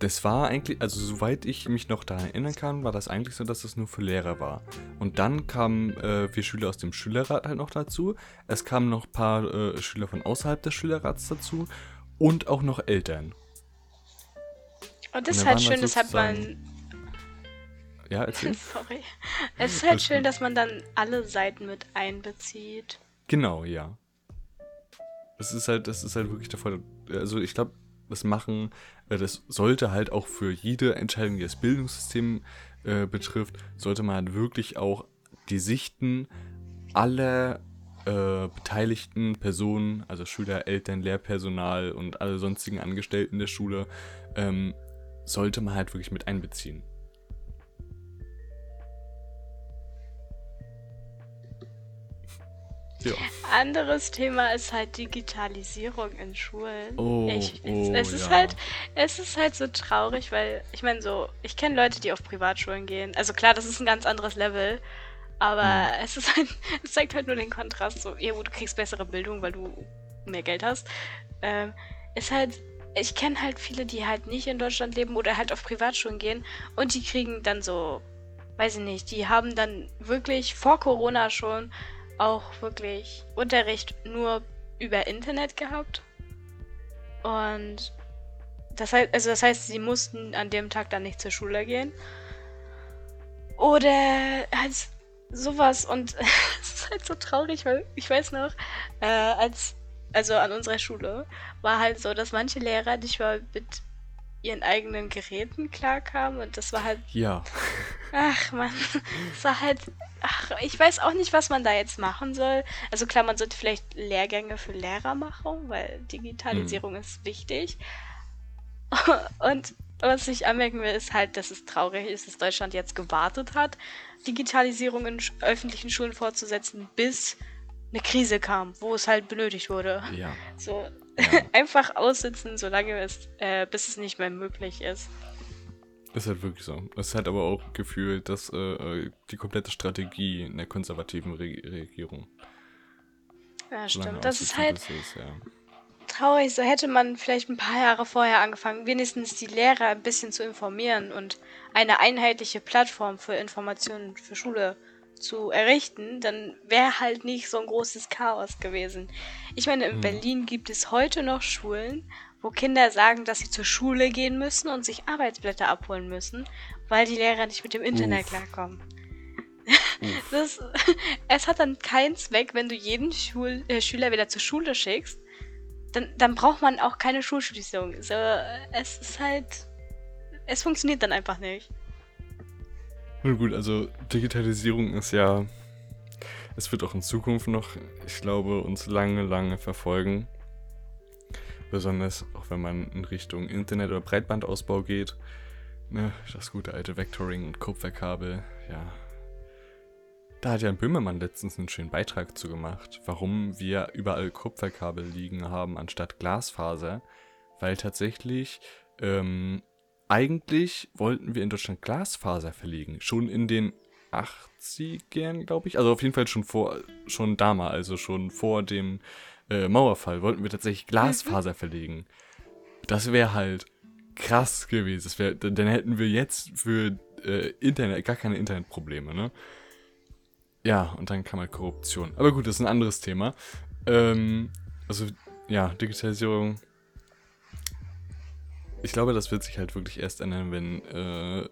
Das war eigentlich, also soweit ich mich noch daran erinnern kann, war das eigentlich so, dass das nur für Lehrer war. Und dann kamen äh, wir Schüler aus dem Schülerrat halt noch dazu. Es kamen noch ein paar äh, Schüler von außerhalb des Schülerrats dazu und auch noch Eltern. Und das ist dann halt schön, das hat man Ja, erzähl. Sorry. Es ist halt schön, dass man dann alle Seiten mit einbezieht. Genau, ja. Das ist halt, das ist halt wirklich der Fall. Also ich glaube, das machen, äh, das sollte halt auch für jede Entscheidung, die das Bildungssystem äh, betrifft, sollte man halt wirklich auch die Sichten aller äh, beteiligten Personen, also Schüler, Eltern, Lehrpersonal und alle sonstigen Angestellten der Schule, ähm, sollte man halt wirklich mit einbeziehen. Ja. Anderes Thema ist halt Digitalisierung in Schulen. Oh, ich, oh, es ist ja. halt, es ist halt so traurig, weil ich meine so, ich kenne Leute, die auf Privatschulen gehen. Also klar, das ist ein ganz anderes Level, aber Hm. es ist halt, es zeigt halt nur den Kontrast. So, ja, du kriegst bessere Bildung, weil du mehr Geld hast. Ähm, ist halt, ich kenne halt viele, die halt nicht in Deutschland leben oder halt auf Privatschulen gehen und die kriegen dann so, weiß ich nicht, die haben dann wirklich vor Corona schon auch wirklich Unterricht nur über Internet gehabt. Und das heißt, also das heißt, sie mussten an dem Tag dann nicht zur Schule gehen. Oder halt sowas und es ist halt so traurig, weil ich weiß noch, äh, als also an unserer Schule war halt so, dass manche Lehrer nicht mal mit ihren eigenen Geräten klarkamen und das war halt Ja. Ach man, es war halt. Ach, ich weiß auch nicht, was man da jetzt machen soll. Also klar, man sollte vielleicht Lehrgänge für Lehrer machen, weil Digitalisierung ist wichtig. Und was ich anmerken will, ist halt, dass es traurig ist, dass Deutschland jetzt gewartet hat, Digitalisierung in öffentlichen Schulen fortzusetzen, bis eine Krise kam, wo es halt benötigt wurde. Ja. So Ja. einfach aussitzen, solange es, äh, bis es nicht mehr möglich ist. Ist halt wirklich so. Es ist halt aber auch gefühlt, dass äh, äh, die komplette Strategie in der konservativen Re Regierung. Ja, stimmt. Das ist halt. es, ja. traurig, so hätte man vielleicht ein paar Jahre vorher angefangen, wenigstens die Lehrer ein bisschen zu informieren und eine einheitliche Plattform für Informationen für Schule zu errichten, dann wäre halt nicht so ein großes Chaos gewesen. Ich meine, in Hm. Berlin gibt es heute noch Schulen, wo Kinder sagen, dass sie zur Schule gehen müssen und sich Arbeitsblätter abholen müssen, weil die Lehrer nicht mit dem Internet Uff. klarkommen. Uff. Das, es hat dann keinen Zweck, wenn du jeden Schul äh, Schüler wieder zur Schule schickst. Dann, dann braucht man auch keine Schulschließung. So, es ist halt. Es funktioniert dann einfach nicht. Nun gut, also Digitalisierung ist ja. Es wird auch in Zukunft noch, ich glaube, uns lange, lange verfolgen. Besonders auch wenn man in Richtung Internet- oder Breitbandausbau geht. Ne, das gute alte Vectoring und Kupferkabel, ja. Da hat ja ein Böhmermann letztens einen schönen Beitrag zu gemacht, warum wir überall Kupferkabel liegen haben anstatt Glasfaser. Weil tatsächlich, ähm, eigentlich wollten wir in Deutschland Glasfaser verlegen. Schon in den 80ern, glaube ich. Also auf jeden Fall schon vor, schon damals, also schon vor dem äh, Mauerfall wollten wir tatsächlich Glasfaser verlegen. Das wäre halt krass gewesen. Das wär, dann hätten wir jetzt für äh, Internet gar keine Internetprobleme, ne? Ja, und dann kam halt Korruption. Aber gut, das ist ein anderes Thema. Ähm, also, ja, Digitalisierung. Ich glaube, das wird sich halt wirklich erst ändern, wenn äh,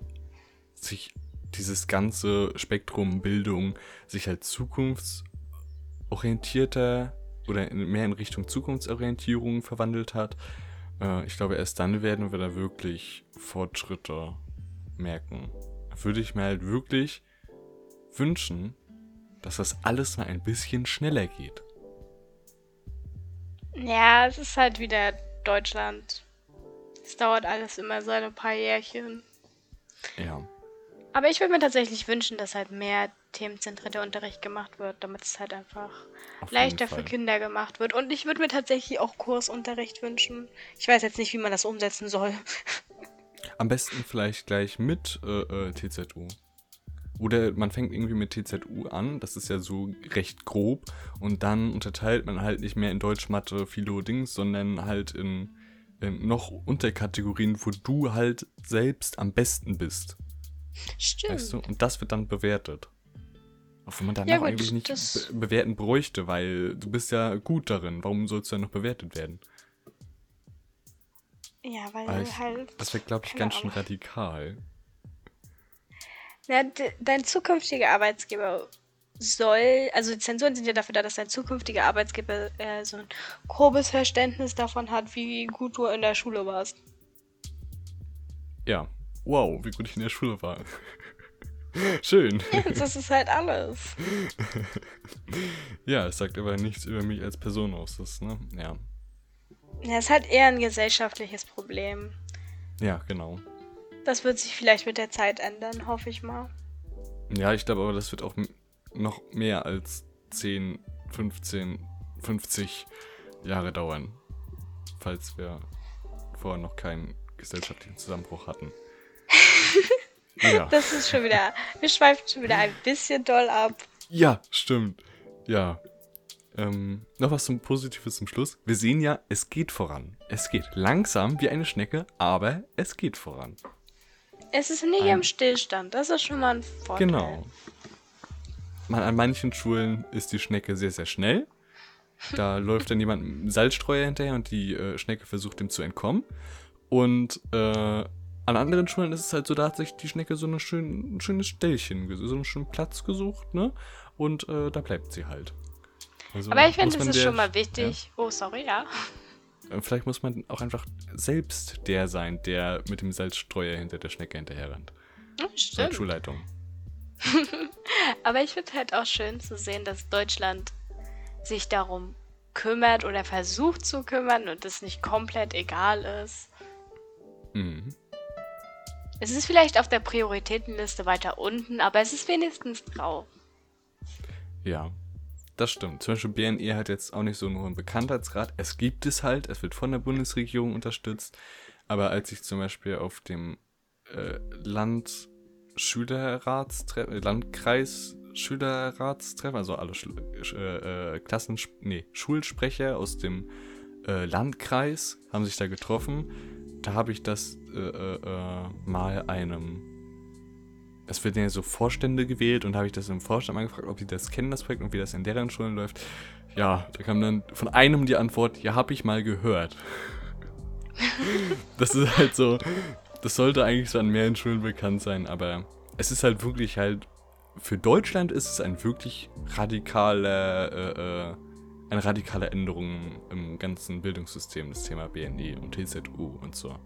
sich dieses ganze Spektrum Bildung sich halt zukunftsorientierter oder mehr in Richtung Zukunftsorientierung verwandelt hat. Äh, ich glaube, erst dann werden wir da wirklich Fortschritte merken. Würde ich mir halt wirklich wünschen, dass das alles mal ein bisschen schneller geht. Ja, es ist halt wieder Deutschland. Es dauert alles immer so ein paar Jährchen. Ja. Aber ich würde mir tatsächlich wünschen, dass halt mehr themenzentrierter Unterricht gemacht wird, damit es halt einfach Auf leichter für Kinder gemacht wird. Und ich würde mir tatsächlich auch Kursunterricht wünschen. Ich weiß jetzt nicht, wie man das umsetzen soll. Am besten vielleicht gleich mit äh, äh, TZU. Oder man fängt irgendwie mit TZU an, das ist ja so recht grob, und dann unterteilt man halt nicht mehr in Deutsch, Mathe, Philo, Dings, sondern halt in, in noch Unterkategorien, wo du halt selbst am besten bist. Stimmt. Weißt du? Und das wird dann bewertet. Auch wenn man danach ja, gut, eigentlich nicht be bewerten bräuchte, weil du bist ja gut darin. Warum sollst du dann noch bewertet werden? Ja, weil ich, halt. Das wäre, glaube ich, ganz schön radikal. Ja, dein zukünftiger Arbeitsgeber soll, also die Zensuren sind ja dafür da, dass dein zukünftiger Arbeitsgeber äh, so ein grobes Verständnis davon hat, wie gut du in der Schule warst. Ja, wow, wie gut ich in der Schule war. Schön. Das ist halt alles. ja, es sagt aber nichts über mich als Person aus. Das, ne? Ja. Ja, es ist halt eher ein gesellschaftliches Problem. Ja, genau. Das wird sich vielleicht mit der Zeit ändern, hoffe ich mal. Ja, ich glaube aber, das wird auch noch mehr als 10, 15, 50 Jahre dauern. Falls wir vorher noch keinen gesellschaftlichen Zusammenbruch hatten. Ja. Das ist schon wieder. Wir schweifen schon wieder ein bisschen doll ab. Ja, stimmt. Ja. Ähm, noch was zum Positives zum Schluss. Wir sehen ja, es geht voran. Es geht langsam wie eine Schnecke, aber es geht voran. Es ist nicht ein, im Stillstand, das ist schon mal ein Vorteil. Genau. Man, an manchen Schulen ist die Schnecke sehr, sehr schnell. Da läuft dann jemand mit Salzstreuer hinterher und die äh, Schnecke versucht ihm zu entkommen. Und äh, an anderen Schulen ist es halt so, da hat sich die Schnecke so eine schön, ein schönes Stellchen, so einen schönen Platz gesucht, ne? Und äh, da bleibt sie halt. Also Aber ich finde, das ist der, schon mal wichtig. Ja? Oh, sorry, ja. Äh, vielleicht muss man auch einfach selbst der sein, der mit dem Salzstreuer hinter der Schnecke hinterher rennt. stimmt. Als Schulleitung. Aber ich finde halt auch schön zu sehen, dass Deutschland sich darum kümmert oder versucht zu kümmern und es nicht komplett egal ist. Mhm. Es ist vielleicht auf der Prioritätenliste weiter unten, aber es ist wenigstens drauf. Ja, das stimmt. Zum Beispiel BNE hat jetzt auch nicht so einen Bekanntheitsgrad. Es gibt es halt, es wird von der Bundesregierung unterstützt. Aber als ich zum Beispiel auf dem äh, Land Schülerratstreffen, äh, Landkreis Schülerratstreffen, also alle Schul äh, äh, Klassen, nee, Schulsprecher aus dem äh, Landkreis haben sich da getroffen. Da habe ich das äh, äh, mal einem es werden ja so Vorstände gewählt und habe ich das im Vorstand mal gefragt, ob die das kennen, das Projekt und wie das in deren Schulen läuft. Ja, da kam dann von einem die Antwort, ja, habe ich mal gehört. das ist halt so, das sollte eigentlich so an mehreren Schulen bekannt sein, aber es ist halt wirklich halt, für Deutschland ist es ein wirklich radikaler, äh, äh, eine radikale Änderung im ganzen Bildungssystem, das Thema BNE und TZU und so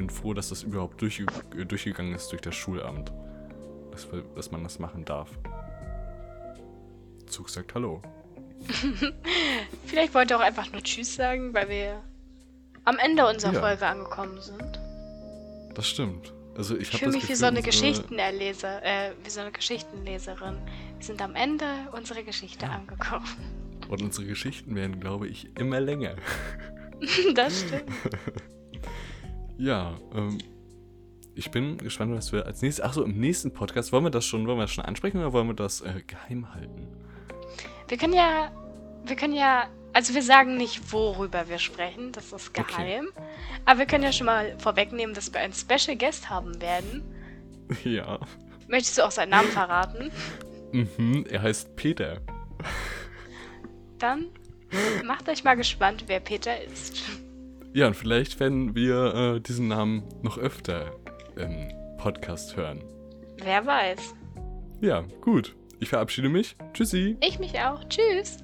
bin froh, dass das überhaupt durch, durchgegangen ist durch das Schulamt. Dass, dass man das machen darf. Zug sagt Hallo. Vielleicht wollt ihr auch einfach nur Tschüss sagen, weil wir am Ende unserer ja. Folge angekommen sind. Das stimmt. Also ich, ich fühle mich Gefühl, wie so eine Geschichtenleser, äh, wie so eine Geschichtenleserin. Wir sind am Ende unserer Geschichte ja. angekommen. Und unsere Geschichten werden, glaube ich, immer länger. das stimmt. Ja, ähm, ich bin gespannt, was wir als nächstes. Achso, im nächsten Podcast wollen wir das schon, wollen wir das schon ansprechen oder wollen wir das äh, geheim halten? Wir können ja wir können ja, also wir sagen nicht, worüber wir sprechen, das ist geheim. Okay. Aber wir können ja schon mal vorwegnehmen, dass wir einen Special Guest haben werden. Ja. Möchtest du auch seinen Namen verraten? Mhm, er heißt Peter. Dann macht euch mal gespannt, wer Peter ist. Ja, und vielleicht werden wir äh, diesen Namen noch öfter im Podcast hören. Wer weiß. Ja, gut. Ich verabschiede mich. Tschüssi. Ich mich auch. Tschüss.